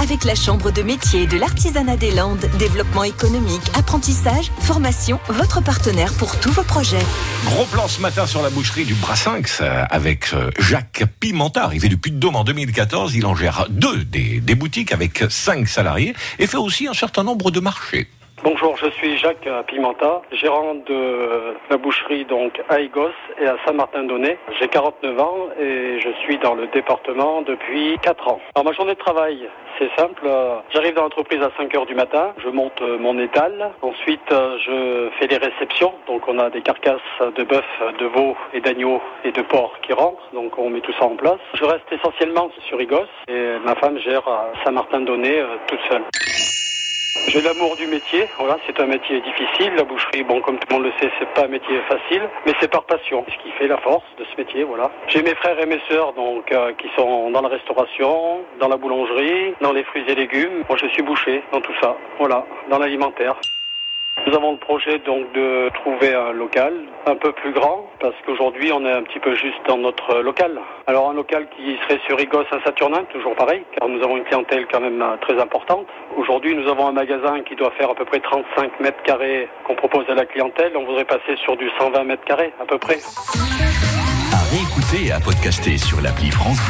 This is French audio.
avec la Chambre de métier de l'artisanat des Landes. Développement économique, apprentissage, formation, votre partenaire pour tous vos projets. Gros plan ce matin sur la boucherie du Brassinx euh, avec euh, Jacques Pimenta, arrivé du Puy-de-Dôme en 2014. Il en gère deux des boutiques avec cinq salariés et fait aussi un certain nombre de marchés. Bonjour, je suis Jacques Pimenta, gérant de la boucherie donc à Igos et à Saint-Martin-d'Aunay. J'ai 49 ans et je suis dans le département depuis 4 ans. Alors ma journée de travail, c'est simple. J'arrive dans l'entreprise à 5 heures du matin, je monte mon étal. Ensuite, je fais les réceptions. Donc on a des carcasses de bœuf, de veau et d'agneau et de porc qui rentrent. Donc on met tout ça en place. Je reste essentiellement sur Igos et ma femme gère à Saint-Martin-d'Aunay euh, toute seule. J'ai l'amour du métier. Voilà, c'est un métier difficile. La boucherie, bon, comme tout le monde le sait, c'est pas un métier facile, mais c'est par passion, ce qui fait la force de ce métier. Voilà. J'ai mes frères et mes sœurs donc euh, qui sont dans la restauration, dans la boulangerie, dans les fruits et légumes. Moi, je suis boucher dans tout ça. Voilà, dans l'alimentaire. Nous avons le projet donc de trouver un local un peu plus grand parce qu'aujourd'hui on est un petit peu juste dans notre local. Alors un local qui serait sur Igos à Saturnin, toujours pareil, car nous avons une clientèle quand même euh, très importante. Aujourd'hui nous avons un magasin qui doit faire à peu près 35 mètres carrés qu'on propose à la clientèle. On voudrait passer sur du 120 mètres carrés à peu près. À réécouter et à podcaster sur l'appli France.